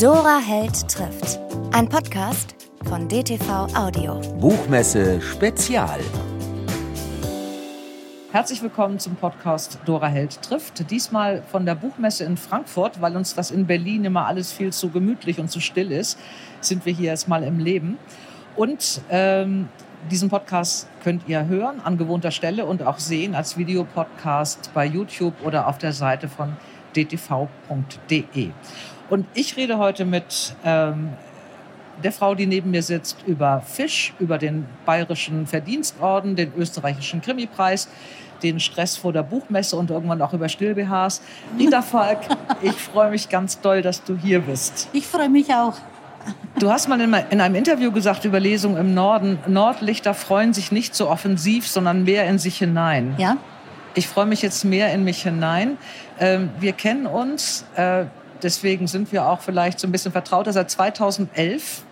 Dora Held trifft. Ein Podcast von DTV Audio. Buchmesse Spezial. Herzlich willkommen zum Podcast Dora Held trifft. Diesmal von der Buchmesse in Frankfurt, weil uns das in Berlin immer alles viel zu gemütlich und zu still ist, sind wir hier erstmal im Leben. Und ähm, diesen Podcast könnt ihr hören an gewohnter Stelle und auch sehen als Videopodcast bei YouTube oder auf der Seite von dtv.de. Und ich rede heute mit ähm, der Frau, die neben mir sitzt, über Fisch, über den Bayerischen Verdienstorden, den österreichischen Krimipreis, den Stress vor der Buchmesse und irgendwann auch über Still-BHs. Rita Falk, ich freue mich ganz doll, dass du hier bist. Ich freue mich auch. Du hast mal in einem Interview gesagt über Lesungen im Norden, Nordlichter freuen sich nicht so offensiv, sondern mehr in sich hinein. Ja. Ich freue mich jetzt mehr in mich hinein. Ähm, wir kennen uns, äh, deswegen sind wir auch vielleicht so ein bisschen vertrauter seit 2011.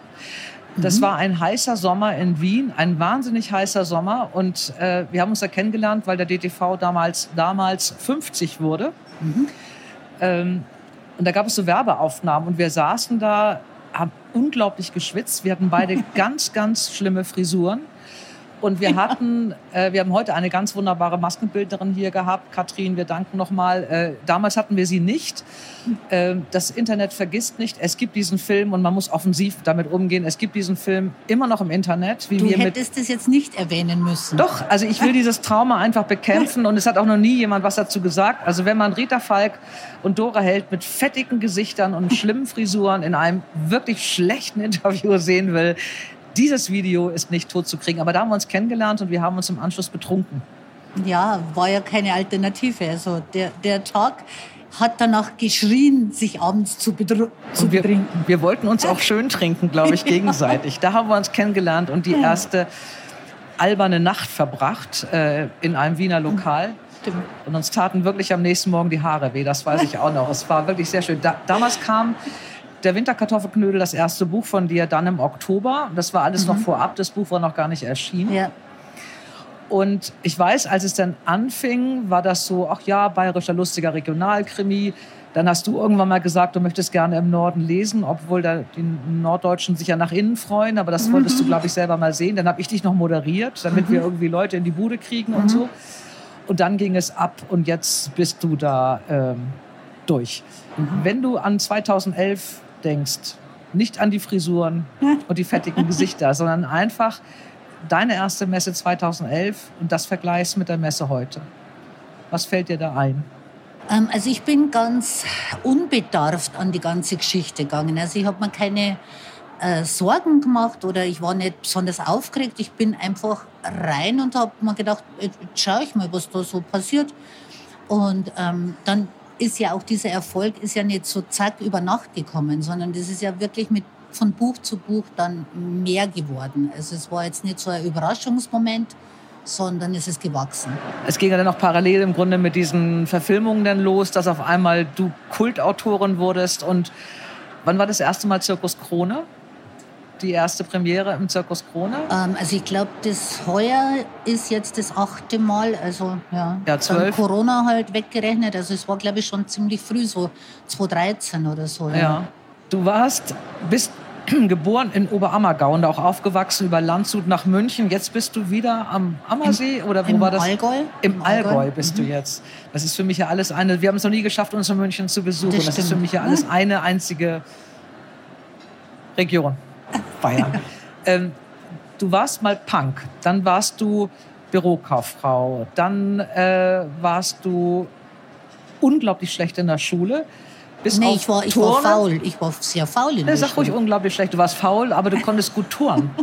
Das mhm. war ein heißer Sommer in Wien, ein wahnsinnig heißer Sommer. Und äh, wir haben uns da kennengelernt, weil der DTV damals, damals 50 wurde. Mhm. Ähm, und da gab es so Werbeaufnahmen und wir saßen da haben unglaublich geschwitzt. Wir hatten beide ganz, ganz schlimme Frisuren. Und wir hatten, äh, wir haben heute eine ganz wunderbare Maskenbildnerin hier gehabt. Katrin, wir danken nochmal. Äh, damals hatten wir sie nicht. Äh, das Internet vergisst nicht. Es gibt diesen Film und man muss offensiv damit umgehen. Es gibt diesen Film immer noch im Internet. Wie du wir hättest es jetzt nicht erwähnen müssen. Doch, also ich will dieses Trauma einfach bekämpfen und es hat auch noch nie jemand was dazu gesagt. Also wenn man Rita Falk und Dora Held mit fettigen Gesichtern und schlimmen Frisuren in einem wirklich schlechten Interview sehen will, dieses Video ist nicht tot zu kriegen. Aber da haben wir uns kennengelernt und wir haben uns im Anschluss betrunken. Ja, war ja keine Alternative. Also der, der Tag hat danach geschrien, sich abends zu, zu wir, betrinken. Wir wollten uns auch schön trinken, glaube ich, gegenseitig. Da haben wir uns kennengelernt und die erste alberne Nacht verbracht äh, in einem Wiener Lokal. Stimmt. Und uns taten wirklich am nächsten Morgen die Haare weh, das weiß ich auch noch. Es war wirklich sehr schön. Da, damals kam der Winterkartoffelknödel, das erste Buch von dir, dann im Oktober. Das war alles mhm. noch vorab, das Buch war noch gar nicht erschienen. Ja. Und ich weiß, als es dann anfing, war das so, ach ja, bayerischer lustiger Regionalkrimi. Dann hast du irgendwann mal gesagt, du möchtest gerne im Norden lesen, obwohl da die Norddeutschen sich ja nach innen freuen. Aber das wolltest mhm. du, glaube ich, selber mal sehen. Dann habe ich dich noch moderiert, damit mhm. wir irgendwie Leute in die Bude kriegen und mhm. so. Und dann ging es ab und jetzt bist du da ähm, durch. Mhm. Wenn du an 2011 denkst, nicht an die Frisuren und die fettigen Gesichter, sondern einfach deine erste Messe 2011 und das vergleichst mit der Messe heute. Was fällt dir da ein? Ähm, also ich bin ganz unbedarft an die ganze Geschichte gegangen. Also ich habe mir keine äh, Sorgen gemacht oder ich war nicht besonders aufgeregt. Ich bin einfach rein und habe mir gedacht, jetzt schaue ich mal, was da so passiert. Und ähm, dann ist ja auch dieser Erfolg ist ja nicht so zack über Nacht gekommen, sondern das ist ja wirklich mit von Buch zu Buch dann mehr geworden. Also es war jetzt nicht so ein Überraschungsmoment, sondern es ist gewachsen. Es ging ja dann auch parallel im Grunde mit diesen Verfilmungen dann los, dass auf einmal du Kultautorin wurdest. Und wann war das erste Mal Zirkus Krone? Die erste Premiere im Zirkus Krone? Ähm, also ich glaube, das heuer ist jetzt das achte Mal, also ja, ja zwölf. Corona halt weggerechnet. Also es war, glaube ich, schon ziemlich früh, so 2013 oder so. Ja. ja. Du warst, bist geboren in Oberammergau und auch aufgewachsen über Landshut nach München. Jetzt bist du wieder am Ammersee Im, oder wo war das? Allgäu. Im, Im Allgäu, Allgäu bist mhm. du jetzt. Das ist für mich ja alles eine. Wir haben es noch nie geschafft, uns in München zu besuchen. Das, das ist für mich ja alles eine einzige Region. Bayern. ähm, du warst mal Punk, dann warst du Bürokauffrau, dann äh, warst du unglaublich schlecht in der Schule. Bis nee, ich war, ich war faul. Ich war sehr faul in der Sag ruhig unglaublich schlecht. Du warst faul, aber du konntest gut turnen.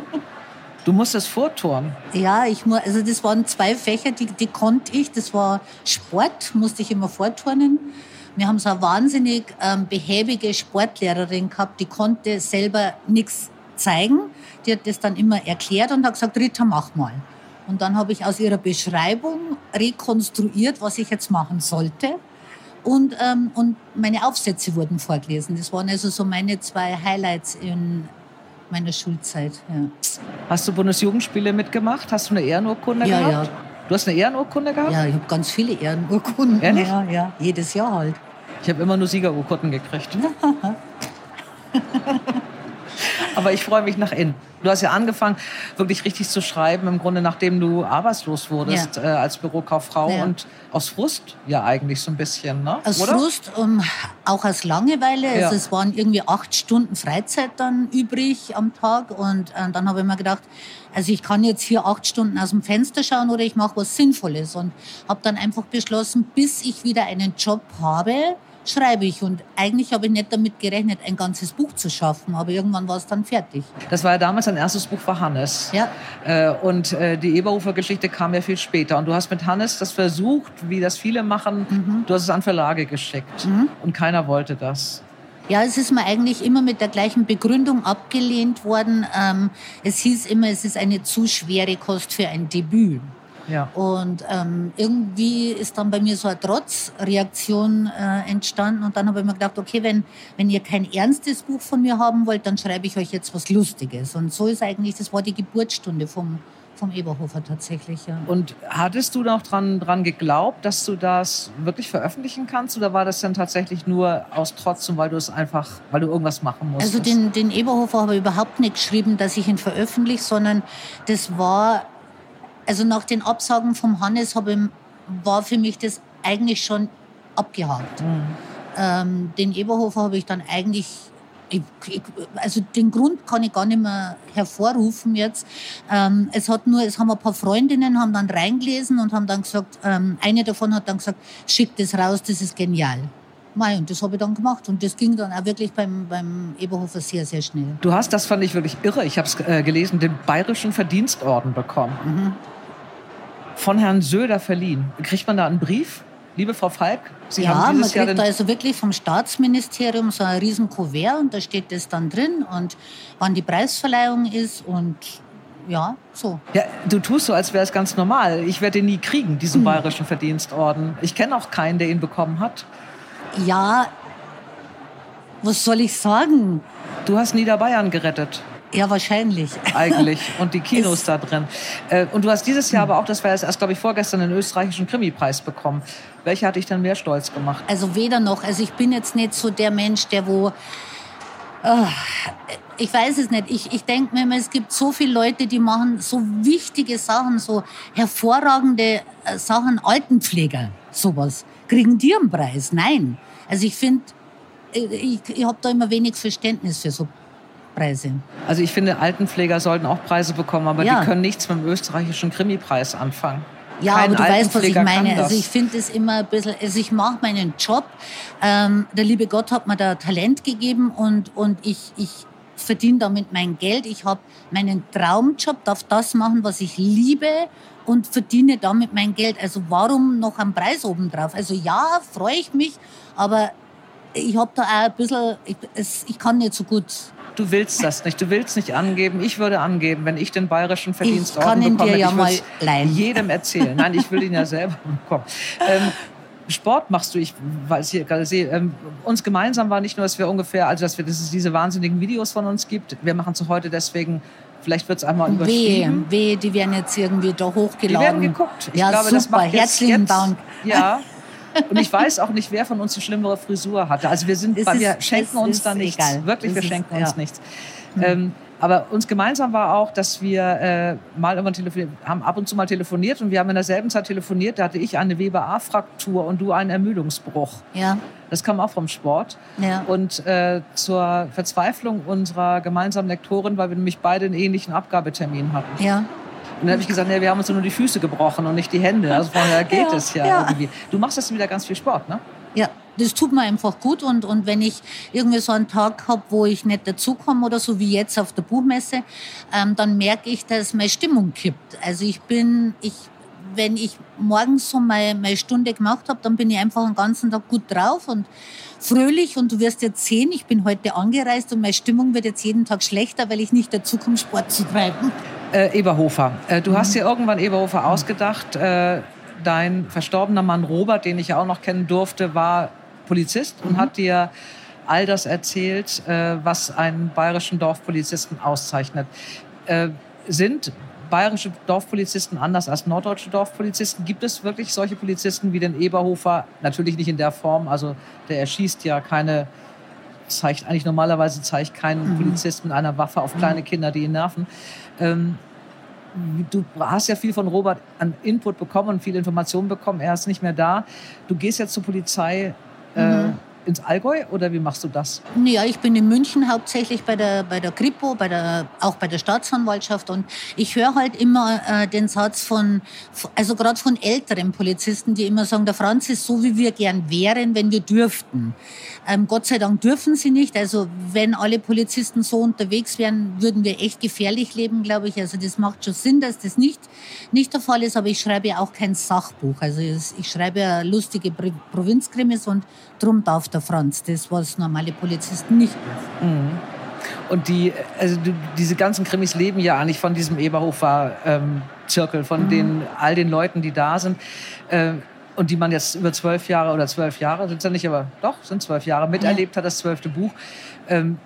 Du musstest vorturnen. Ja, ich muss, also das waren zwei Fächer, die, die konnte ich. Das war Sport, musste ich immer vorturnen. Wir haben so eine wahnsinnig ähm, behäbige Sportlehrerin gehabt, die konnte selber nichts zeigen. Die hat das dann immer erklärt und hat gesagt, Rita, mach mal. Und dann habe ich aus ihrer Beschreibung rekonstruiert, was ich jetzt machen sollte. Und, ähm, und meine Aufsätze wurden vorgelesen. Das waren also so meine zwei Highlights in meiner Schulzeit. Ja. Hast du Bundesjugendspiele mitgemacht? Hast du eine Ehrenurkunde ja, gehabt? Ja. Du hast eine Ehrenurkunde gehabt? Ja, ich habe ganz viele Ehrenurkunden. Ehrlich? Ja, ja, jedes Jahr halt. Ich habe immer nur Siegerurkunden gekriegt. Aber ich freue mich nach innen. Du hast ja angefangen, wirklich richtig zu schreiben, im Grunde nachdem du arbeitslos wurdest ja. äh, als Bürokauffrau ja. und aus Frust ja eigentlich so ein bisschen, ne? Aus Oder? Frust, um, auch aus Langeweile. Ja. Also es waren irgendwie acht Stunden Freizeit dann übrig am Tag und äh, dann habe ich mir gedacht, also ich kann jetzt hier acht Stunden aus dem Fenster schauen oder ich mache was Sinnvolles und habe dann einfach beschlossen, bis ich wieder einen Job habe, schreibe ich. Und eigentlich habe ich nicht damit gerechnet, ein ganzes Buch zu schaffen, aber irgendwann war es dann fertig. Das war ja damals ein erstes Buch für Hannes. Ja. Äh, und äh, die Eberhofer-Geschichte kam ja viel später. Und du hast mit Hannes das versucht, wie das viele machen, mhm. du hast es an Verlage geschickt. Mhm. Und keiner wollte das. Ja, es ist mir eigentlich immer mit der gleichen Begründung abgelehnt worden. Ähm, es hieß immer, es ist eine zu schwere Kost für ein Debüt. Ja. Und ähm, irgendwie ist dann bei mir so eine Trotzreaktion äh, entstanden. Und dann habe ich mir gedacht, okay, wenn, wenn ihr kein ernstes Buch von mir haben wollt, dann schreibe ich euch jetzt was Lustiges. Und so ist eigentlich, das war die Geburtsstunde vom, vom Eberhofer tatsächlich. Ja. Und hattest du noch dran, dran geglaubt, dass du das wirklich veröffentlichen kannst? Oder war das dann tatsächlich nur aus Trotz und weil du es einfach, weil du irgendwas machen musstest? Also den, den Eberhofer habe ich überhaupt nicht geschrieben, dass ich ihn veröffentliche, sondern das war also nach den Absagen vom Hannes ich, war für mich das eigentlich schon abgehakt. Mhm. Ähm, den Eberhofer habe ich dann eigentlich ich, ich, also den Grund kann ich gar nicht mehr hervorrufen jetzt. Ähm, es hat nur, es haben ein paar Freundinnen haben dann reingelesen und haben dann gesagt, ähm, eine davon hat dann gesagt, schick das raus, das ist genial. Mei, und das habe ich dann gemacht. Und das ging dann auch wirklich beim, beim Eberhofer sehr, sehr schnell. Du hast, das fand ich wirklich irre, ich habe es äh, gelesen, den Bayerischen Verdienstorden bekommen. Mhm von Herrn Söder verliehen. Kriegt man da einen Brief? Liebe Frau Falk, Sie ja, haben dieses man kriegt da also wirklich vom Staatsministerium so ein riesen Kuvert und da steht das dann drin und wann die Preisverleihung ist und ja, so. Ja, du tust so, als wäre es ganz normal. Ich werde ihn nie kriegen, diesen hm. bayerischen Verdienstorden. Ich kenne auch keinen, der ihn bekommen hat. Ja, was soll ich sagen? Du hast Niederbayern gerettet. Ja, wahrscheinlich. Eigentlich. Und die Kinos da drin. Äh, und du hast dieses Jahr aber auch, das war erst, glaube ich, vorgestern, den österreichischen Krimi-Preis bekommen. Welcher hat dich dann mehr stolz gemacht? Also weder noch. Also ich bin jetzt nicht so der Mensch, der wo... Oh, ich weiß es nicht. Ich, ich denke mir immer, es gibt so viele Leute, die machen so wichtige Sachen, so hervorragende äh, Sachen, Altenpfleger, sowas. Kriegen die einen Preis? Nein. Also ich finde, äh, ich, ich habe da immer wenig Verständnis für so Preise. Also ich finde, Altenpfleger sollten auch Preise bekommen, aber ja. die können nichts mit dem österreichischen Krimi-Preis anfangen. Ja, Kein aber du weißt, was ich meine. Also ich finde es immer ein bisschen, also ich mache meinen Job. Ähm, der liebe Gott hat mir da Talent gegeben und, und ich, ich verdiene damit mein Geld. Ich habe meinen Traumjob, darf das machen, was ich liebe und verdiene damit mein Geld. Also warum noch einen Preis obendrauf? Also ja, freue ich mich, aber ich habe da auch ein bisschen, ich, es, ich kann nicht so gut du willst das nicht. Du willst nicht angeben. Ich würde angeben, wenn ich den bayerischen Verdienstorden ich kann bekomme. Dir ja ich mal leihen. jedem erzählen. Nein, ich will ihn ja selber bekommen. Ähm, Sport machst du, ich weiß hier gerade sehe, ähm, uns gemeinsam war nicht nur, dass wir ungefähr, also dass wir dass es diese wahnsinnigen Videos von uns gibt. Wir machen es heute deswegen Vielleicht wird es einmal überschrieben. Wehe, wehe, die werden jetzt irgendwie da hochgeladen. Die werden geguckt. Ich ja, glaube, super. Das macht Herzlichen jetzt, Dank. Ja, Und ich weiß auch nicht, wer von uns die schlimmere Frisur hatte. Also wir sind, ist, wir schenken uns da nichts. Wirklich, wir schenken uns nichts. Mhm. Ähm, aber uns gemeinsam war auch, dass wir äh, mal immer telefoniert, haben ab und zu mal telefoniert und wir haben in derselben Zeit telefoniert. Da hatte ich eine Weber-A-Fraktur und du einen Ermüdungsbruch. Ja. Das kam auch vom Sport. Ja. Und äh, zur Verzweiflung unserer gemeinsamen Lektorin, weil wir nämlich beide einen ähnlichen Abgabetermin hatten. Ja. Und dann habe ich gesagt, nee, wir haben uns nur die Füße gebrochen und nicht die Hände. Also von daher geht ja, es ja, ja, irgendwie. Du machst jetzt wieder ganz viel Sport, ne? Ja, das tut mir einfach gut. Und, und wenn ich irgendwie so einen Tag habe, wo ich nicht dazukomme oder so wie jetzt auf der Buchmesse, ähm, dann merke ich, dass meine Stimmung kippt. Also ich bin, ich, wenn ich morgens so meine, meine Stunde gemacht habe, dann bin ich einfach den ganzen Tag gut drauf und fröhlich. Und du wirst jetzt sehen, ich bin heute angereist und meine Stimmung wird jetzt jeden Tag schlechter, weil ich nicht dazu komme, Sport zu treiben. Äh, Eberhofer. Äh, du mhm. hast dir irgendwann Eberhofer ausgedacht. Äh, dein verstorbener Mann Robert, den ich ja auch noch kennen durfte, war Polizist mhm. und hat dir all das erzählt, äh, was einen bayerischen Dorfpolizisten auszeichnet. Äh, sind bayerische Dorfpolizisten anders als norddeutsche Dorfpolizisten? Gibt es wirklich solche Polizisten wie den Eberhofer? Natürlich nicht in der Form, also der erschießt ja keine zeigt eigentlich normalerweise zeigt kein mhm. Polizist mit einer Waffe auf kleine mhm. Kinder, die ihn nerven. Ähm, du hast ja viel von Robert an Input bekommen und viel Informationen bekommen. Er ist nicht mehr da. Du gehst jetzt zur Polizei. Äh, mhm ins Allgäu oder wie machst du das? Ja, ich bin in München hauptsächlich bei der, bei der Kripo, bei der, auch bei der Staatsanwaltschaft und ich höre halt immer äh, den Satz von, also gerade von älteren Polizisten, die immer sagen, der Franz ist so, wie wir gern wären, wenn wir dürften. Ähm, Gott sei Dank dürfen sie nicht. Also wenn alle Polizisten so unterwegs wären, würden wir echt gefährlich leben, glaube ich. Also das macht schon Sinn, dass das nicht, nicht der Fall ist, aber ich schreibe ja auch kein Sachbuch. Also ich schreibe ja lustige Provinzkrimis und drum darf der Franz, das, was normale Polizisten nicht dürfen. Mhm. Und die, also diese ganzen Krimis leben ja eigentlich von diesem Eberhofer-Zirkel, ähm, von mhm. den, all den Leuten, die da sind. Äh, und die man jetzt über zwölf Jahre oder zwölf Jahre, sind es ja nicht, aber doch, sind zwölf Jahre miterlebt hat, das zwölfte Buch. Ähm,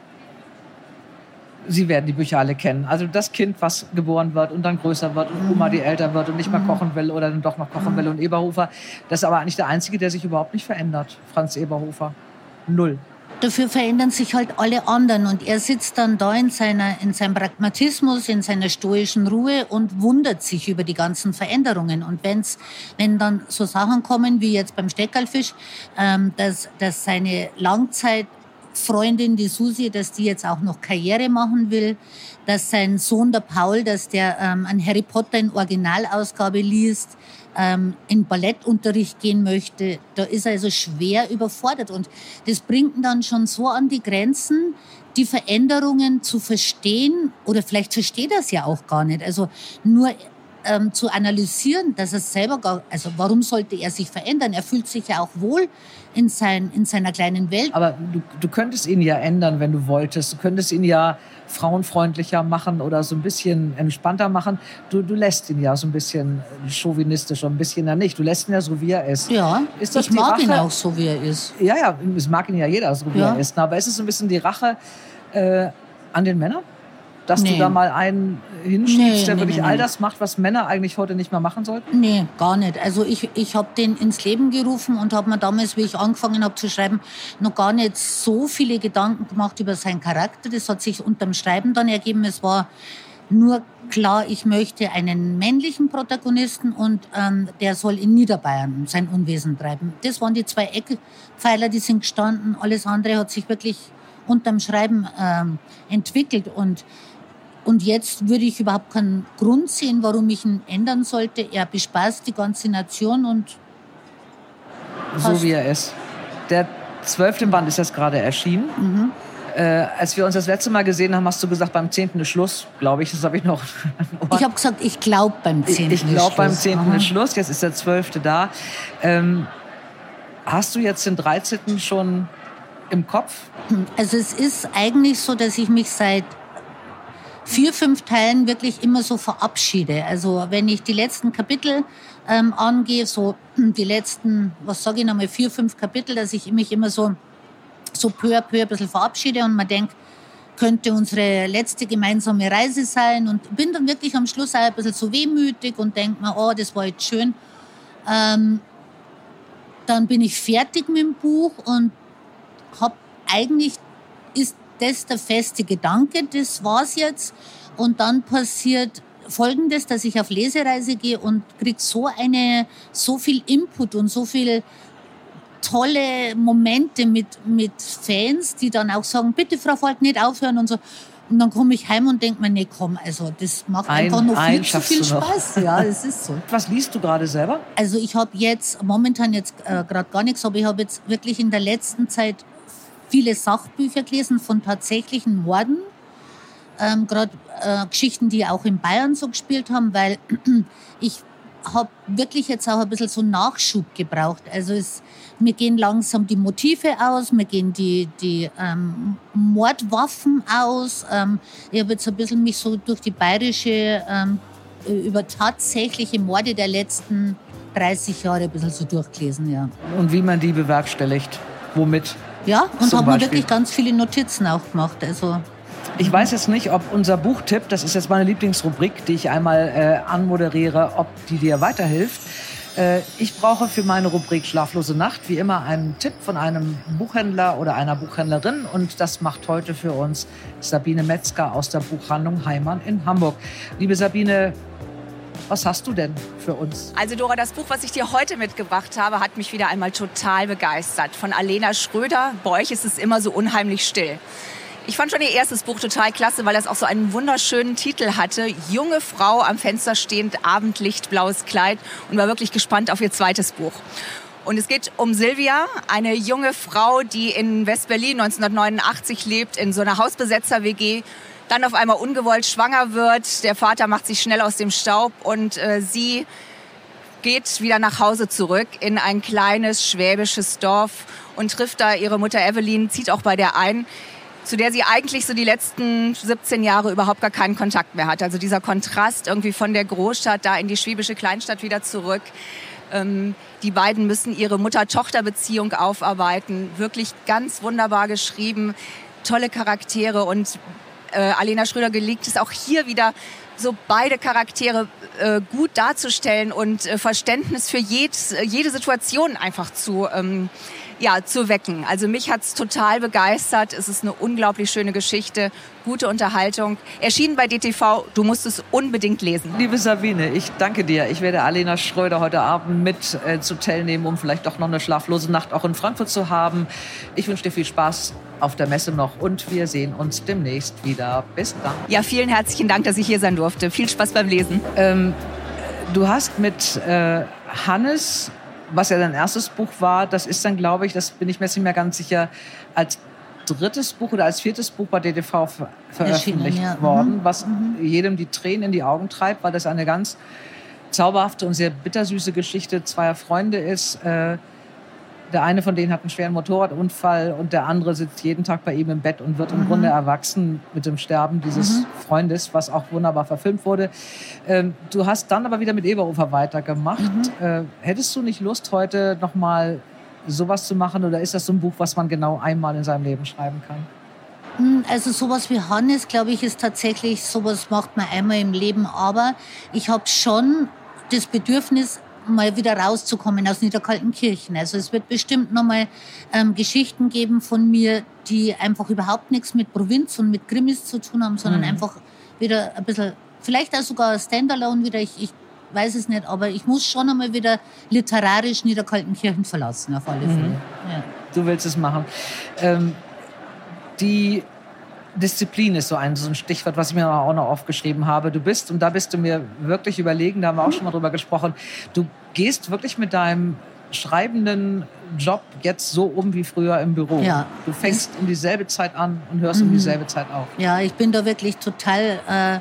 Sie werden die Bücher alle kennen. Also das Kind, was geboren wird und dann größer wird und Oma, die älter wird und nicht mehr mhm. kochen will oder dann doch noch kochen will. Und Eberhofer, das ist aber eigentlich der Einzige, der sich überhaupt nicht verändert. Franz Eberhofer. Null. Dafür verändern sich halt alle anderen und er sitzt dann da in, seiner, in seinem Pragmatismus, in seiner stoischen Ruhe und wundert sich über die ganzen Veränderungen. Und wenn's, wenn dann so Sachen kommen wie jetzt beim Steckerlfisch, ähm, dass, dass seine Langzeit Freundin, die Susi, dass die jetzt auch noch Karriere machen will, dass sein Sohn, der Paul, dass der ähm, ein Harry Potter in Originalausgabe liest, ähm, in Ballettunterricht gehen möchte. Da ist er also schwer überfordert. Und das bringt ihn dann schon so an die Grenzen, die Veränderungen zu verstehen. Oder vielleicht versteht er es ja auch gar nicht. Also nur ähm, zu analysieren, dass er selber gar, also warum sollte er sich verändern? Er fühlt sich ja auch wohl in, sein, in seiner kleinen Welt. Aber du, du könntest ihn ja ändern, wenn du wolltest. Du könntest ihn ja frauenfreundlicher machen oder so ein bisschen entspannter machen. Du, du lässt ihn ja so ein bisschen chauvinistisch, ein bisschen ja nicht. Du lässt ihn ja so, wie er ist. Ja, ist das ich mag Rache? ihn auch so, wie er ist. Ja, ja, es mag ihn ja jeder so, wie ja. er ist. Aber ist es so ein bisschen die Rache äh, an den Männern? Dass nee. du da mal einen hinschiebst, nee, der nee, wirklich all das macht, was Männer eigentlich heute nicht mehr machen sollten? Nee, gar nicht. Also ich, ich habe den ins Leben gerufen und habe mir damals, wie ich angefangen habe zu schreiben, noch gar nicht so viele Gedanken gemacht über seinen Charakter. Das hat sich unterm Schreiben dann ergeben. Es war nur klar, ich möchte einen männlichen Protagonisten und ähm, der soll in Niederbayern sein Unwesen treiben. Das waren die zwei Eckpfeiler, die sind gestanden. Alles andere hat sich wirklich unterm Schreiben ähm, entwickelt und und jetzt würde ich überhaupt keinen Grund sehen, warum ich ihn ändern sollte. Er bespaßt die ganze Nation und. So wie er ist. Der zwölfte Band ist jetzt gerade erschienen. Mhm. Äh, als wir uns das letzte Mal gesehen haben, hast du gesagt, beim zehnten ist Schluss, glaube ich. Das habe ich noch. ich habe gesagt, ich glaube beim zehnten Ich, ich glaube beim zehnten ist Schluss. Jetzt ist der zwölfte da. Ähm, hast du jetzt den dreizehnten schon im Kopf? Also es ist eigentlich so, dass ich mich seit vier, fünf Teilen wirklich immer so verabschiede. Also wenn ich die letzten Kapitel ähm, angehe, so die letzten, was sage ich nochmal, vier, fünf Kapitel, dass ich mich immer so, so peu à peu ein bisschen verabschiede und man denkt, könnte unsere letzte gemeinsame Reise sein und bin dann wirklich am Schluss auch ein bisschen so wehmütig und denke mir, oh, das war jetzt schön. Ähm, dann bin ich fertig mit dem Buch und habe eigentlich ist das der feste Gedanke, das war's jetzt. Und dann passiert Folgendes, dass ich auf Lesereise gehe und krieg so eine, so viel Input und so viel tolle Momente mit, mit Fans, die dann auch sagen, bitte Frau Volk, nicht aufhören und so. Und dann komme ich heim und denke mir, nee, komm, also das macht ein, einfach noch viel zu viel Spaß. Ja, es ist so. Was liest du gerade selber? Also ich habe jetzt, momentan jetzt äh, gerade gar nichts, aber ich habe jetzt wirklich in der letzten Zeit viele Sachbücher gelesen von tatsächlichen Morden. Ähm, Gerade äh, Geschichten, die auch in Bayern so gespielt haben, weil ich habe wirklich jetzt auch ein bisschen so Nachschub gebraucht. Also es, mir gehen langsam die Motive aus, mir gehen die, die ähm, Mordwaffen aus. Ähm, ich habe jetzt ein bisschen mich so durch die bayerische, ähm, über tatsächliche Morde der letzten 30 Jahre ein bisschen so durchgelesen, ja. Und wie man die bewerkstelligt? Womit? Ja, und haben wir wirklich ganz viele Notizen auch gemacht. Also ich weiß jetzt nicht, ob unser Buchtipp, das ist jetzt meine Lieblingsrubrik, die ich einmal äh, anmoderiere, ob die dir weiterhilft. Äh, ich brauche für meine Rubrik Schlaflose Nacht wie immer einen Tipp von einem Buchhändler oder einer Buchhändlerin. Und das macht heute für uns Sabine Metzger aus der Buchhandlung Heimann in Hamburg. Liebe Sabine, was hast du denn für uns? Also Dora, das Buch, was ich dir heute mitgebracht habe, hat mich wieder einmal total begeistert. Von Alena Schröder. Bei euch ist es immer so unheimlich still. Ich fand schon ihr erstes Buch total klasse, weil das auch so einen wunderschönen Titel hatte. Junge Frau am Fenster stehend, Abendlicht, blaues Kleid und war wirklich gespannt auf ihr zweites Buch. Und es geht um Silvia, eine junge Frau, die in West-Berlin 1989 lebt, in so einer Hausbesetzer-WG, dann auf einmal ungewollt schwanger wird. Der Vater macht sich schnell aus dem Staub und äh, sie geht wieder nach Hause zurück in ein kleines schwäbisches Dorf und trifft da ihre Mutter Evelyn, zieht auch bei der ein zu der sie eigentlich so die letzten 17 Jahre überhaupt gar keinen Kontakt mehr hat. Also dieser Kontrast irgendwie von der Großstadt da in die schwäbische Kleinstadt wieder zurück. Ähm, die beiden müssen ihre Mutter-Tochter-Beziehung aufarbeiten. Wirklich ganz wunderbar geschrieben, tolle Charaktere und äh, Alena Schröder gelingt es auch hier wieder so beide Charaktere äh, gut darzustellen und äh, Verständnis für jed, jede Situation einfach zu ähm, ja, zu wecken. Also mich hat es total begeistert. Es ist eine unglaublich schöne Geschichte, gute Unterhaltung. Erschienen bei DTV, du musst es unbedingt lesen. Liebe Sabine, ich danke dir. Ich werde Alena Schröder heute Abend mit äh, zu Tell nehmen, um vielleicht doch noch eine schlaflose Nacht auch in Frankfurt zu haben. Ich wünsche dir viel Spaß auf der Messe noch und wir sehen uns demnächst wieder. Bis dann. Ja, vielen herzlichen Dank, dass ich hier sein durfte. Viel Spaß beim Lesen. Ähm, du hast mit äh, Hannes was ja dein erstes Buch war, das ist dann, glaube ich, das bin ich mir jetzt nicht mehr ganz sicher, als drittes Buch oder als viertes Buch bei DTV ver veröffentlicht ja. worden, mhm. was mhm. jedem die Tränen in die Augen treibt, weil das eine ganz zauberhafte und sehr bittersüße Geschichte zweier Freunde ist. Äh, der eine von denen hat einen schweren Motorradunfall und der andere sitzt jeden Tag bei ihm im Bett und wird im mhm. Grunde erwachsen mit dem Sterben dieses mhm. Freundes, was auch wunderbar verfilmt wurde. Ähm, du hast dann aber wieder mit Eberufer weitergemacht. Mhm. Äh, hättest du nicht Lust, heute nochmal sowas zu machen oder ist das so ein Buch, was man genau einmal in seinem Leben schreiben kann? Hm, also sowas wie Hannes, glaube ich, ist tatsächlich, sowas macht man einmal im Leben. Aber ich habe schon das Bedürfnis, mal wieder rauszukommen aus Niederkaltenkirchen. Also es wird bestimmt nochmal ähm, Geschichten geben von mir, die einfach überhaupt nichts mit Provinz und mit Krimis zu tun haben, sondern mhm. einfach wieder ein bisschen, vielleicht auch sogar Standalone wieder. Ich, ich weiß es nicht, aber ich muss schon einmal wieder literarisch Niederkaltenkirchen verlassen, auf alle mhm. Fälle. Mhm. Ja. Du willst es machen. Ähm, die Disziplin ist so ein, so ein Stichwort, was ich mir auch noch aufgeschrieben habe. Du bist, und da bist du mir wirklich überlegen, da haben wir auch schon mal drüber gesprochen, du gehst wirklich mit deinem schreibenden Job jetzt so um wie früher im Büro. Ja. Du fängst um dieselbe Zeit an und hörst mhm. um dieselbe Zeit auf. Ja, ich bin da wirklich total äh,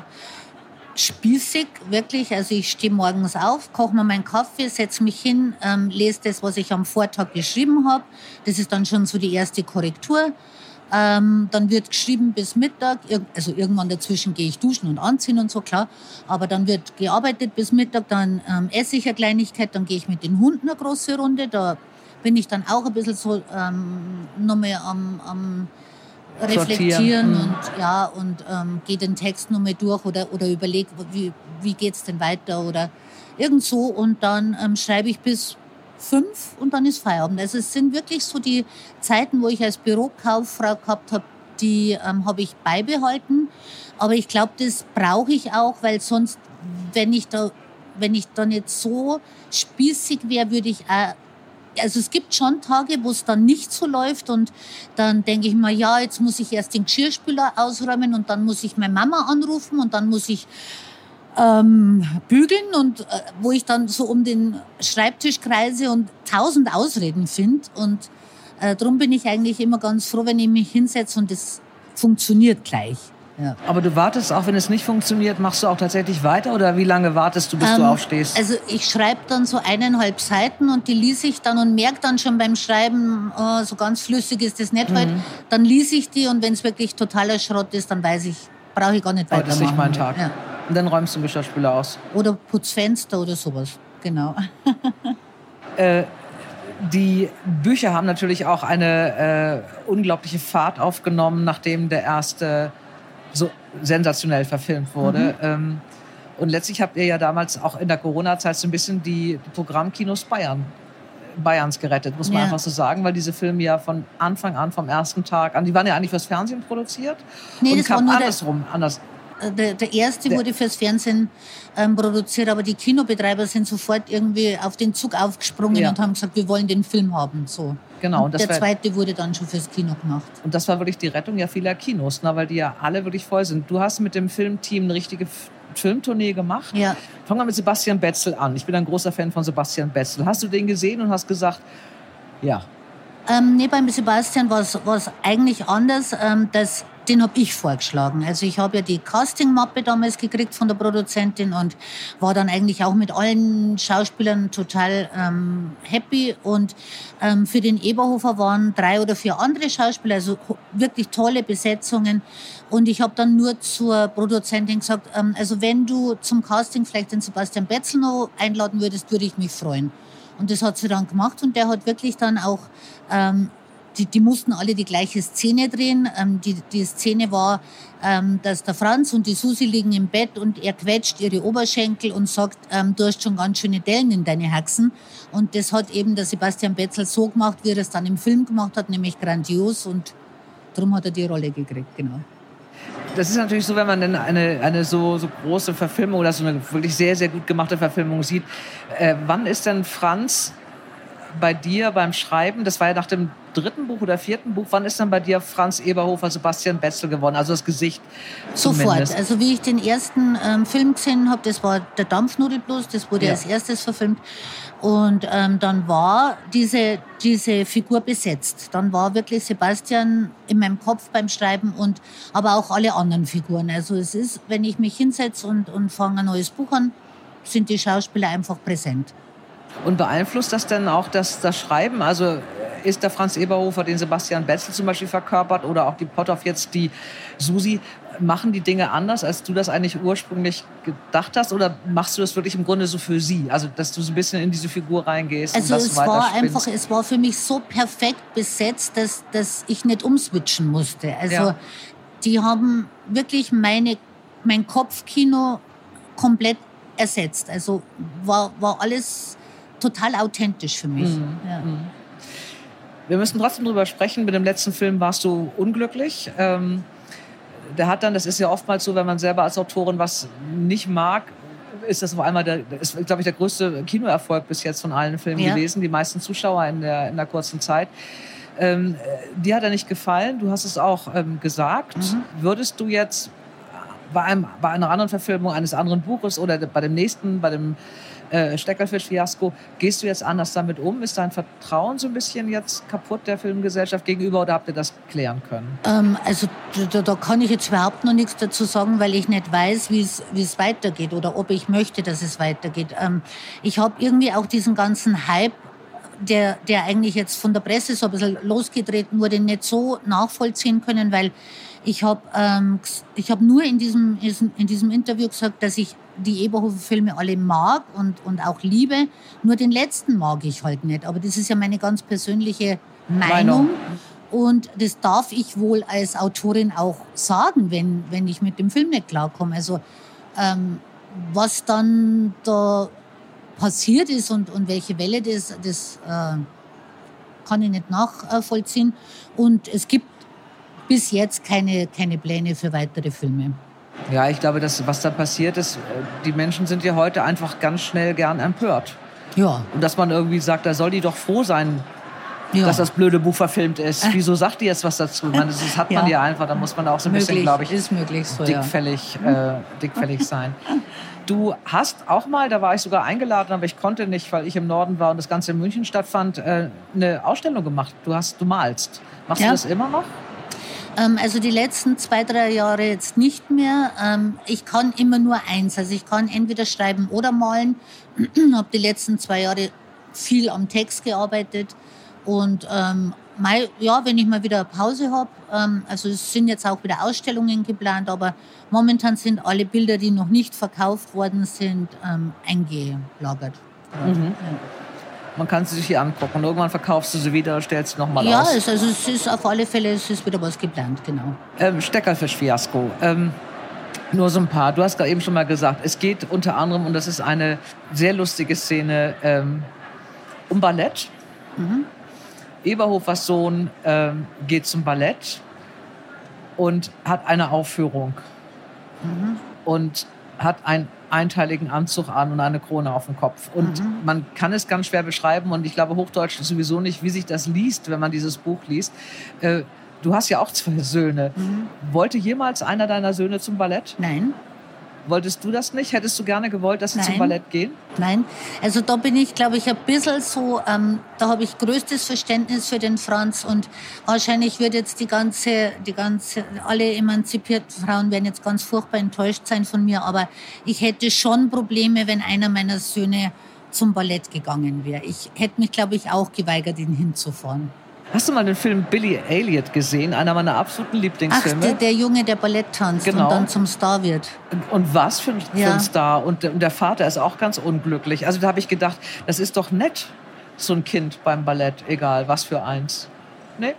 spießig, wirklich. Also ich stehe morgens auf, koche mir meinen Kaffee, setze mich hin, ähm, lese das, was ich am Vortag geschrieben habe. Das ist dann schon so die erste Korrektur. Ähm, dann wird geschrieben bis Mittag, also irgendwann dazwischen gehe ich duschen und anziehen und so, klar. Aber dann wird gearbeitet bis Mittag, dann ähm, esse ich eine Kleinigkeit, dann gehe ich mit den Hunden eine große Runde. Da bin ich dann auch ein bisschen so ähm, nochmal am, am reflektieren mhm. und ja und ähm, gehe den Text nochmal durch oder oder überlege wie wie geht's denn weiter oder irgend so und dann ähm, schreibe ich bis fünf und dann ist Feierabend. Also es sind wirklich so die Zeiten, wo ich als Bürokauffrau gehabt habe, die ähm, habe ich beibehalten. Aber ich glaube, das brauche ich auch, weil sonst, wenn ich da, wenn ich da nicht so spießig wäre, würde ich auch also es gibt schon Tage, wo es dann nicht so läuft und dann denke ich mir, ja, jetzt muss ich erst den Geschirrspüler ausräumen und dann muss ich meine Mama anrufen und dann muss ich ähm, bügeln und äh, wo ich dann so um den Schreibtisch kreise und tausend Ausreden finde. Und äh, darum bin ich eigentlich immer ganz froh, wenn ich mich hinsetze und es funktioniert gleich. Ja. Aber du wartest, auch wenn es nicht funktioniert, machst du auch tatsächlich weiter oder wie lange wartest du, bis ähm, du aufstehst? Also ich schreibe dann so eineinhalb Seiten und die lese ich dann und merke dann schon beim Schreiben, oh, so ganz flüssig ist das nicht mhm. heute. Dann lese ich die und wenn es wirklich totaler Schrott ist, dann weiß ich, brauche ich gar nicht weitermachen. Das ist nicht mein Tag. Ja. Und dann räumst du den Geschirrspüler aus. Oder putz Fenster oder sowas. Genau. äh, die Bücher haben natürlich auch eine äh, unglaubliche Fahrt aufgenommen, nachdem der erste so sensationell verfilmt wurde. Mhm. Ähm, Und letztlich habt ihr ja damals auch in der Corona-Zeit so ein bisschen die Programmkinos Bayern Bayerns gerettet, muss man ja. einfach so sagen, weil diese Filme ja von Anfang an, vom ersten Tag an, die waren ja eigentlich fürs Fernsehen produziert nee, und kam andersrum, anders. Äh, der, der erste der wurde fürs Fernsehen ähm, produziert, aber die Kinobetreiber sind sofort irgendwie auf den Zug aufgesprungen ja. und haben gesagt, wir wollen den Film haben. So. Genau. Und der war, zweite wurde dann schon fürs Kino gemacht. Und das war wirklich die Rettung ja vieler Kinos, ne, weil die ja alle wirklich voll sind. Du hast mit dem Filmteam eine richtige Filmtournee gemacht. Ja. Fangen wir mit Sebastian Betzel an. Ich bin ein großer Fan von Sebastian Betzel. Hast du den gesehen und hast gesagt, ja. Ähm, nee, beim Sebastian war es eigentlich anders. Ähm, das den habe ich vorgeschlagen. Also ich habe ja die Casting-Mappe damals gekriegt von der Produzentin und war dann eigentlich auch mit allen Schauspielern total ähm, happy. Und ähm, für den Eberhofer waren drei oder vier andere Schauspieler, also wirklich tolle Besetzungen. Und ich habe dann nur zur Produzentin gesagt, ähm, also wenn du zum Casting vielleicht den Sebastian Betzel noch einladen würdest, würde ich mich freuen. Und das hat sie dann gemacht und der hat wirklich dann auch ähm, die, die mussten alle die gleiche Szene drehen. Ähm, die, die Szene war, ähm, dass der Franz und die Susi liegen im Bett und er quetscht ihre Oberschenkel und sagt, ähm, du hast schon ganz schöne Dellen in deine Haxen. Und das hat eben der Sebastian Betzel so gemacht, wie er es dann im Film gemacht hat, nämlich grandios. Und darum hat er die Rolle gekriegt, genau. Das ist natürlich so, wenn man dann eine, eine so, so große Verfilmung oder so eine wirklich sehr, sehr gut gemachte Verfilmung sieht. Äh, wann ist denn Franz bei dir beim Schreiben, das war ja nach dem dritten Buch oder vierten Buch, wann ist dann bei dir Franz Eberhofer, Sebastian Betzel geworden? Also das Gesicht Sofort. Zumindest. Also wie ich den ersten ähm, Film gesehen habe, das war der Dampfnudelblues, das wurde ja. als erstes verfilmt. Und ähm, dann war diese, diese Figur besetzt. Dann war wirklich Sebastian in meinem Kopf beim Schreiben und aber auch alle anderen Figuren. Also es ist, wenn ich mich hinsetze und, und fange ein neues Buch an, sind die Schauspieler einfach präsent. Und beeinflusst das denn auch das, das Schreiben? Also ist der Franz Eberhofer, den Sebastian Betzel zum Beispiel verkörpert oder auch die Potthoff jetzt die Susi, machen die Dinge anders, als du das eigentlich ursprünglich gedacht hast? Oder machst du das wirklich im Grunde so für sie? Also, dass du so ein bisschen in diese Figur reingehst also und das es war einfach, es war für mich so perfekt besetzt, dass, dass ich nicht umswitchen musste. Also, ja. die haben wirklich meine, mein Kopfkino komplett ersetzt. Also, war, war alles total authentisch für mich. Mhm. Ja. Mhm. Wir müssen trotzdem darüber sprechen. Mit dem letzten Film warst du unglücklich. Ähm, der hat dann, das ist ja oftmals so, wenn man selber als Autorin was nicht mag, ist das auf einmal der, ist, glaube ich, der größte Kinoerfolg bis jetzt von allen Filmen ja. gewesen. Die meisten Zuschauer in der, in der kurzen Zeit. Ähm, dir hat er nicht gefallen. Du hast es auch ähm, gesagt. Mhm. Würdest du jetzt bei, einem, bei einer anderen Verfilmung eines anderen Buches oder bei dem nächsten, bei dem äh, Steckerfisch-Fiasko. Gehst du jetzt anders damit um? Ist dein Vertrauen so ein bisschen jetzt kaputt der Filmgesellschaft gegenüber oder habt ihr das klären können? Ähm, also da, da, kann ich jetzt überhaupt noch nichts dazu sagen, weil ich nicht weiß, wie es weitergeht oder ob ich möchte, dass es weitergeht. Ähm, ich habe irgendwie auch diesen ganzen Hype der, der eigentlich jetzt von der Presse so ein bisschen losgetreten wurde, nicht so nachvollziehen können, weil ich habe ähm, hab nur in diesem, in diesem Interview gesagt, dass ich die Eberhofer-Filme alle mag und, und auch liebe. Nur den letzten mag ich halt nicht. Aber das ist ja meine ganz persönliche Meinung. Meinung. Und das darf ich wohl als Autorin auch sagen, wenn, wenn ich mit dem Film nicht klarkomme. Also ähm, was dann da passiert ist und, und welche Welle das, das äh, kann ich nicht nachvollziehen. Und es gibt bis jetzt keine, keine Pläne für weitere Filme. Ja, ich glaube, dass, was da passiert ist, die Menschen sind ja heute einfach ganz schnell gern empört. Ja. Und dass man irgendwie sagt, da soll die doch froh sein, ja. dass das blöde Buch verfilmt ist. Wieso sagt die jetzt was dazu? meine, das hat man ja. ja einfach, da muss man auch so ein möglich, bisschen, glaube ich, ist möglich so, dickfällig, ja. äh, dickfällig sein. Du hast auch mal, da war ich sogar eingeladen, aber ich konnte nicht, weil ich im Norden war und das Ganze in München stattfand, äh, eine Ausstellung gemacht. Du hast, du malst. Machst du das immer noch? Ähm, also die letzten zwei, drei Jahre jetzt nicht mehr. Ähm, ich kann immer nur eins. Also ich kann entweder schreiben oder malen. habe die letzten zwei Jahre viel am Text gearbeitet. Und ähm, ja, wenn ich mal wieder Pause habe, ähm, also es sind jetzt auch wieder Ausstellungen geplant, aber momentan sind alle Bilder, die noch nicht verkauft worden sind, ähm, eingelagert. Mhm. Ja. Man kann sie sich hier angucken. Und irgendwann verkaufst du sie wieder, stellst sie nochmal ja, aus. Ja, also es ist auf alle Fälle es ist wieder was geplant, genau. Ähm, Steckerfisch-Fiasko. Ähm, Nur so ein paar. Du hast gerade eben schon mal gesagt, es geht unter anderem, und das ist eine sehr lustige Szene, ähm, um Ballett. Mhm. Eberhofers Sohn ähm, geht zum Ballett und hat eine Aufführung. Mhm. Und hat einen einteiligen Anzug an und eine Krone auf dem Kopf. Und mhm. man kann es ganz schwer beschreiben und ich glaube, Hochdeutsch ist sowieso nicht, wie sich das liest, wenn man dieses Buch liest. Äh, du hast ja auch zwei Söhne. Mhm. Wollte jemals einer deiner Söhne zum Ballett? Nein. Wolltest du das nicht? Hättest du gerne gewollt, dass sie Nein. zum Ballett gehen? Nein. Also da bin ich, glaube ich, ein bisschen so, ähm, da habe ich größtes Verständnis für den Franz und wahrscheinlich wird jetzt die ganze, die ganze, alle emanzipierten Frauen werden jetzt ganz furchtbar enttäuscht sein von mir, aber ich hätte schon Probleme, wenn einer meiner Söhne zum Ballett gegangen wäre. Ich hätte mich, glaube ich, auch geweigert, ihn hinzufahren. Hast du mal den Film Billy Elliot gesehen? Einer meiner absoluten Lieblingsfilme. Ach, der, der Junge, der Ballett tanzt genau. und dann zum Star wird. Und was für ein, ja. für ein Star. Und, und der Vater ist auch ganz unglücklich. Also da habe ich gedacht, das ist doch nett, so ein Kind beim Ballett, egal was für eins. Nee.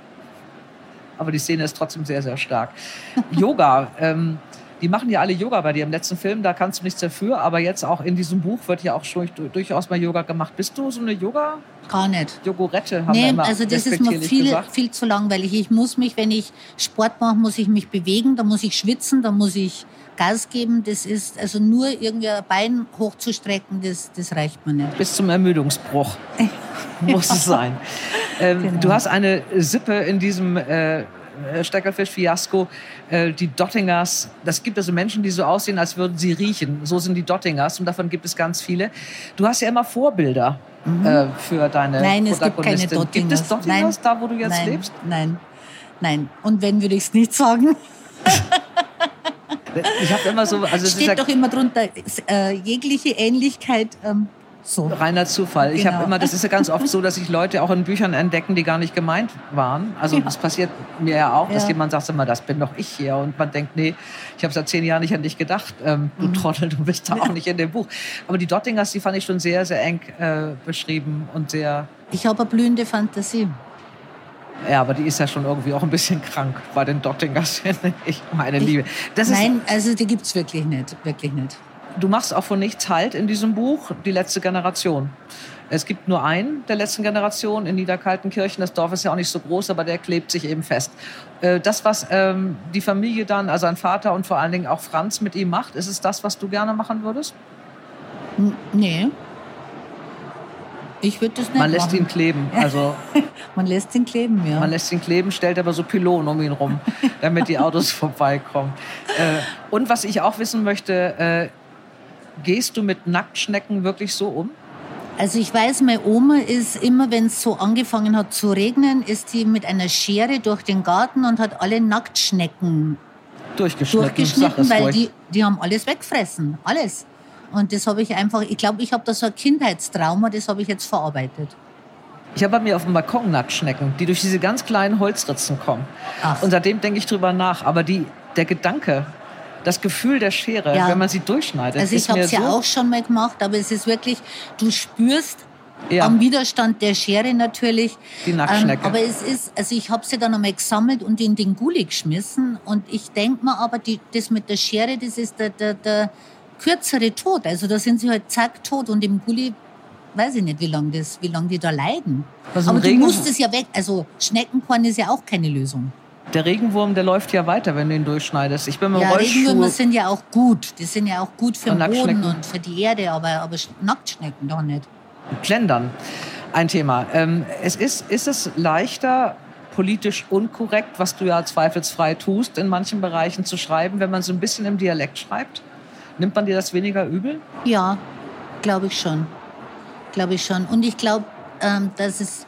Aber die Szene ist trotzdem sehr, sehr stark. Yoga. Ähm, die machen ja alle Yoga bei dir. Im letzten Film, da kannst du nichts dafür, aber jetzt auch in diesem Buch wird ja auch schon durchaus mal Yoga gemacht. Bist du so eine Yoga? Gar nicht. Jogorette haben nee, wir immer also das ist mir viel, viel zu langweilig. Ich muss mich, wenn ich Sport mache, muss ich mich bewegen, da muss ich schwitzen, da muss ich Gas geben. Das ist also nur irgendwie ein Bein hochzustrecken, das, das reicht mir nicht. Bis zum Ermüdungsbruch muss es sein. Ähm, genau. Du hast eine Sippe in diesem äh, äh, Steckerfisch-Fiasko, äh, die Dottingers. Das gibt also Menschen, die so aussehen, als würden sie riechen. So sind die Dottingers und davon gibt es ganz viele. Du hast ja immer Vorbilder mhm. äh, für deine Nein, es gibt keine Dottingers. Gibt es Dottingers Nein. da, wo du jetzt Nein. lebst? Nein, Nein. Und wenn, würde ich es nicht sagen. ich habe immer so... Also Steht doch immer drunter, äh, jegliche Ähnlichkeit... Ähm, so. Reiner Zufall. Genau. Ich habe immer, das ist ja ganz oft so, dass sich Leute auch in Büchern entdecken, die gar nicht gemeint waren. Also ja. das passiert mir ja auch, dass ja. jemand sagt immer, das bin doch ich hier. Und man denkt, nee, ich habe seit zehn Jahren nicht an dich gedacht. Ähm, du mhm. Trottel, du bist da ja. auch nicht in dem Buch. Aber die Dottingers, die fand ich schon sehr, sehr eng äh, beschrieben und sehr. Ich habe eine blühende Fantasie. Ja, aber die ist ja schon irgendwie auch ein bisschen krank bei den Dottingers, ich meine Liebe. Das Nein, also die gibt es wirklich nicht, wirklich nicht du machst auch von nichts halt in diesem Buch, die letzte Generation. Es gibt nur einen der letzten Generation in Niederkaltenkirchen. Das Dorf ist ja auch nicht so groß, aber der klebt sich eben fest. Äh, das, was ähm, die Familie dann, also ein Vater und vor allen Dingen auch Franz mit ihm macht, ist es das, was du gerne machen würdest? Nee. Ich würde das nicht Man lässt machen. ihn kleben. Also man lässt ihn kleben, ja. Man lässt ihn kleben, stellt aber so Pylonen um ihn rum, damit die Autos vorbeikommen. Äh, und was ich auch wissen möchte, äh, Gehst du mit Nacktschnecken wirklich so um? Also ich weiß, meine Oma ist immer, wenn es so angefangen hat zu regnen, ist die mit einer Schere durch den Garten und hat alle Nacktschnecken durchgeschnitten, durchgeschnitten weil die, die haben alles weggefressen, alles. Und das habe ich einfach, ich glaube, ich habe da so ein Kindheitstrauma, das habe ich jetzt verarbeitet. Ich habe bei mir auf dem Balkon Nacktschnecken, die durch diese ganz kleinen Holzritzen kommen. Ach. Und seitdem denke ich drüber nach. Aber die, der Gedanke, das Gefühl der Schere, ja. wenn man sie durchschneidet. Also ich habe es ja so auch schon mal gemacht, aber es ist wirklich, du spürst ja. am Widerstand der Schere natürlich. Die Nacktschnecke. Ähm, aber es ist, also ich habe sie dann einmal gesammelt und in den Gully geschmissen. Und ich denke mir aber, die, das mit der Schere, das ist der, der, der kürzere Tod. Also da sind sie halt zack tot und im Gully weiß ich nicht, wie lange lang die da leiden. Also aber du musst es ja weg. Also Schneckenkorn ist ja auch keine Lösung. Der Regenwurm, der läuft ja weiter, wenn du ihn durchschneidest. Ich bin mit ja, Regenwürmer sind ja auch gut. Die sind ja auch gut für den Boden und für die Erde, aber, aber Nacktschnecken doch nicht. Plendern, ein Thema. Ähm, es ist, ist es leichter, politisch unkorrekt, was du ja zweifelsfrei tust, in manchen Bereichen zu schreiben, wenn man so ein bisschen im Dialekt schreibt? Nimmt man dir das weniger übel? Ja, glaube ich schon. Glaube ich schon. Und ich glaube, ähm, dass es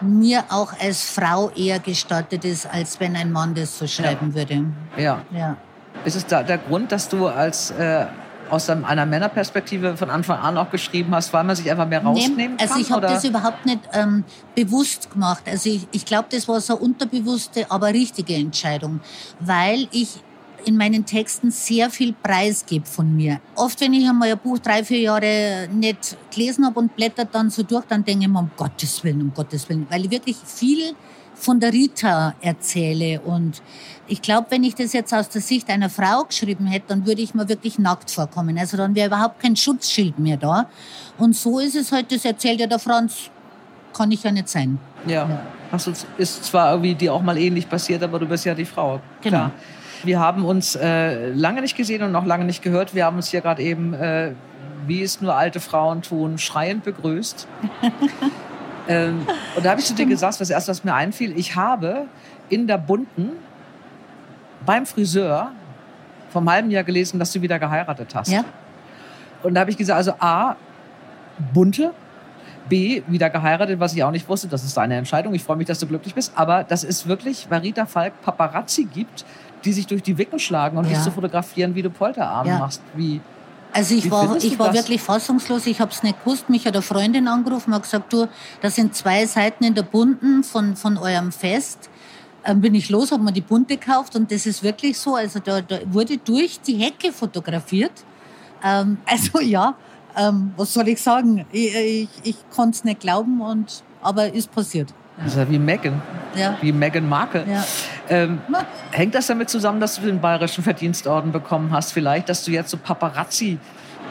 mir auch als Frau eher gestattet ist, als wenn ein Mann das so schreiben ja. würde. Ja. ja. Ist es da der Grund, dass du als äh, aus einer Männerperspektive von Anfang an auch geschrieben hast, weil man sich einfach mehr rausnehmen nee, also kann? Also ich habe das überhaupt nicht ähm, bewusst gemacht. Also ich, ich glaube, das war so eine unterbewusste, aber richtige Entscheidung, weil ich in meinen Texten sehr viel preisgebe von mir. Oft, wenn ich einmal ein Buch drei, vier Jahre nicht gelesen habe und blättert dann so durch, dann denke ich mir, um Gottes Willen, um Gottes Willen, weil ich wirklich viel von der Rita erzähle. Und ich glaube, wenn ich das jetzt aus der Sicht einer Frau geschrieben hätte, dann würde ich mir wirklich nackt vorkommen. Also dann wäre überhaupt kein Schutzschild mehr da. Und so ist es halt, das erzählt ja der Franz, kann ich ja nicht sein. Ja. ja. Du, ist zwar irgendwie dir auch mal ähnlich passiert, aber du bist ja die Frau. Genau. Klar. Wir haben uns äh, lange nicht gesehen und noch lange nicht gehört. Wir haben uns hier gerade eben, äh, wie es nur alte Frauen tun, schreiend begrüßt. ähm, und da habe ich zu dir gesagt, was erst was mir einfiel, ich habe in der Bunten beim Friseur vom halben Jahr gelesen, dass du wieder geheiratet hast. Ja. Und da habe ich gesagt, also A, bunte, B, wieder geheiratet, was ich auch nicht wusste. Das ist deine Entscheidung. Ich freue mich, dass du glücklich bist. Aber das ist wirklich, weil Rita Falk Paparazzi gibt, die sich durch die Wicken schlagen und ja. dich zu fotografieren, wie du Polterabend ja. machst. Wie, also ich war, ich war wirklich fassungslos. Ich habe es nicht gewusst. Mich hat eine Freundin angerufen und gesagt, du, das sind zwei Seiten in der Bunten von, von eurem Fest. Ähm, bin ich los, habe mir die Bunte gekauft und das ist wirklich so. Also da, da wurde durch die Hecke fotografiert. Ähm, also ja, ähm, was soll ich sagen? Ich, ich, ich konnte es nicht glauben, und, aber ist passiert. Das ist ja wie Megan. Ja. Wie Megan Markle. Ja. Ähm, hängt das damit zusammen, dass du den Bayerischen Verdienstorden bekommen hast? Vielleicht, dass du jetzt so Paparazzi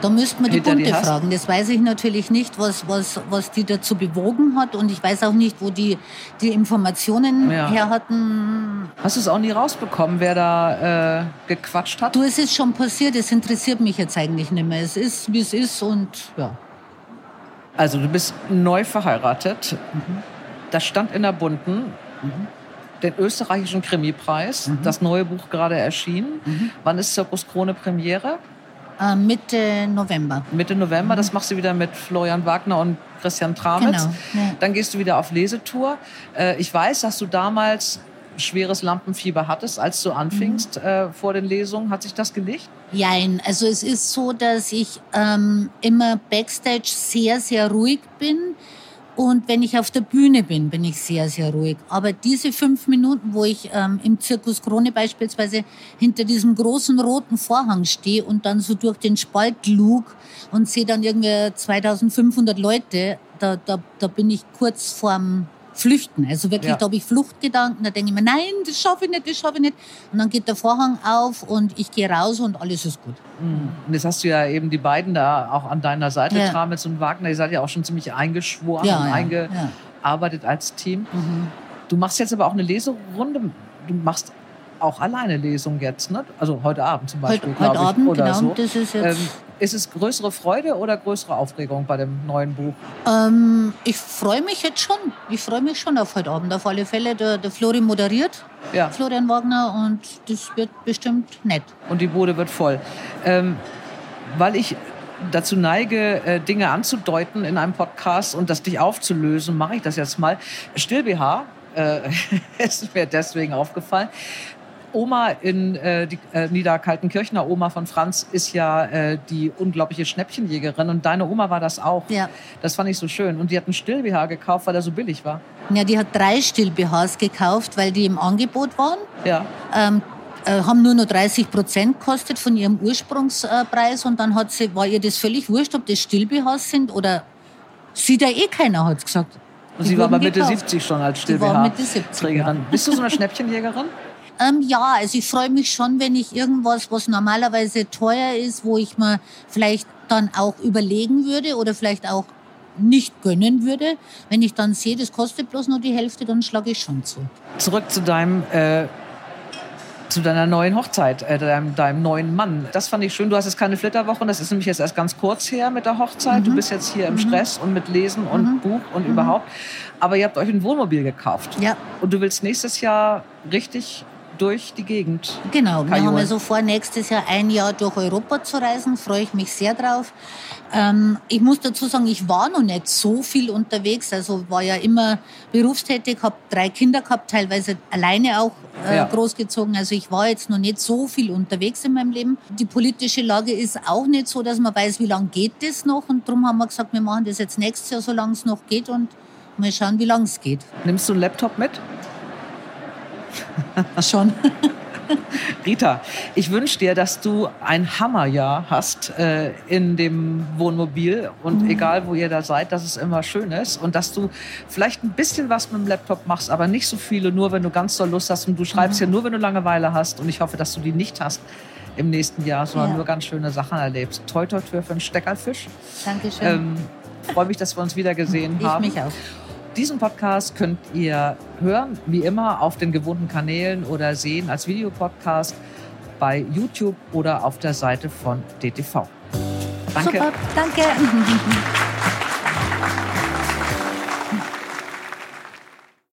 da müsste man die Bunte fragen. Das weiß ich natürlich nicht, was, was, was die dazu bewogen hat. Und ich weiß auch nicht, wo die die Informationen ja. her hatten. Hast du es auch nie rausbekommen, wer da äh, gequatscht hat? Du, es ist schon passiert. Es interessiert mich jetzt eigentlich nicht mehr. Es ist, wie es ist und ja. Also du bist neu verheiratet. Mhm. Das stand in der Bunten. Mhm. Den österreichischen Krimipreis. Mhm. Das neue Buch gerade erschienen. Mhm. Wann ist Zirkus Krone Premiere? Äh, Mitte November. Mitte November, mhm. das machst du wieder mit Florian Wagner und Christian Tramitz. Genau. Ja. Dann gehst du wieder auf Lesetour. Äh, ich weiß, dass du damals schweres Lampenfieber hattest, als du anfingst mhm. äh, vor den Lesungen. Hat sich das gelegt? Nein, also es ist so, dass ich ähm, immer backstage sehr, sehr ruhig bin. Und wenn ich auf der Bühne bin, bin ich sehr, sehr ruhig. Aber diese fünf Minuten, wo ich ähm, im Zirkus Krone beispielsweise hinter diesem großen roten Vorhang stehe und dann so durch den Spalt lug und sehe dann irgendwie 2500 Leute, da, da, da bin ich kurz vorm flüchten. Also wirklich, ja. da habe ich Fluchtgedanken, da denke ich mir, nein, das schaffe ich nicht, das schaffe ich nicht. Und dann geht der Vorhang auf und ich gehe raus und alles ist gut. Mhm. Und jetzt hast du ja eben die beiden da auch an deiner Seite, ja. Tramitz und Wagner, ihr seid ja auch schon ziemlich eingeschworen ja, und eingearbeitet als Team. Mhm. Du machst jetzt aber auch eine Leserunde, du machst auch alleine Lesung jetzt, ne? Also heute Abend zum Beispiel, heute, heute Abend, oder genau. So. Das ist jetzt ähm, ist es größere Freude oder größere Aufregung bei dem neuen Buch? Ähm, ich freue mich jetzt schon. Ich freue mich schon auf heute Abend. Auf alle Fälle. Der, der Flori moderiert, ja. Florian Wagner, und das wird bestimmt nett. Und die Bude wird voll. Ähm, weil ich dazu neige, äh, Dinge anzudeuten in einem Podcast und das dich aufzulösen, mache ich das jetzt mal. Still BH äh, ist mir deswegen aufgefallen. Oma in äh, die, äh, Niederkaltenkirchner Oma von Franz ist ja äh, die unglaubliche Schnäppchenjägerin und deine Oma war das auch. Ja. Das fand ich so schön. Und die hat einen Still-BH gekauft, weil er so billig war. Ja, die hat drei Still-BHs gekauft, weil die im Angebot waren. Ja. Ähm, äh, haben nur noch 30 Prozent gekostet von ihrem Ursprungspreis und dann hat sie, war ihr das völlig wurscht, ob das Still-BHs sind oder sieht ja eh keiner, hat gesagt. Und sie war aber Mitte gekauft. 70 schon als Still-BH-Trägerin. Bist du so eine Schnäppchenjägerin? Ähm, ja, also ich freue mich schon, wenn ich irgendwas, was normalerweise teuer ist, wo ich mir vielleicht dann auch überlegen würde oder vielleicht auch nicht gönnen würde. Wenn ich dann sehe, das kostet bloß nur die Hälfte, dann schlage ich schon zu. Zurück zu deinem äh, zu deiner neuen Hochzeit, äh, deinem, deinem, neuen Mann. Das fand ich schön. Du hast jetzt keine Flitterwochen. Das ist nämlich jetzt erst ganz kurz her mit der Hochzeit. Mhm. Du bist jetzt hier im mhm. Stress und mit Lesen und mhm. Buch und mhm. überhaupt. Aber ihr habt euch ein Wohnmobil gekauft. Ja. Und du willst nächstes Jahr richtig durch die Gegend. Genau, wir haben ja so vor, nächstes Jahr ein Jahr durch Europa zu reisen. Freue ich mich sehr drauf. Ähm, ich muss dazu sagen, ich war noch nicht so viel unterwegs. Also war ja immer berufstätig, habe drei Kinder gehabt, teilweise alleine auch äh, ja. großgezogen. Also ich war jetzt noch nicht so viel unterwegs in meinem Leben. Die politische Lage ist auch nicht so, dass man weiß, wie lange geht das noch. Und darum haben wir gesagt, wir machen das jetzt nächstes Jahr, solange es noch geht. Und mal schauen, wie lange es geht. Nimmst du einen Laptop mit? Schon. Rita, ich wünsche dir, dass du ein Hammerjahr hast äh, in dem Wohnmobil und mhm. egal wo ihr da seid, dass es immer schön ist und dass du vielleicht ein bisschen was mit dem Laptop machst, aber nicht so viele, nur wenn du ganz doll Lust hast und du schreibst mhm. ja nur, wenn du Langeweile hast und ich hoffe, dass du die nicht hast im nächsten Jahr, sondern ja. nur ganz schöne Sachen erlebst. Toi, toi, toi für einen Steckerfisch. Dankeschön. Ähm, Freue mich, dass wir uns wieder gesehen ich haben. Ich mich auch. Diesen Podcast könnt ihr hören, wie immer, auf den gewohnten Kanälen oder sehen als Videopodcast bei YouTube oder auf der Seite von DTV. Danke. Super, danke.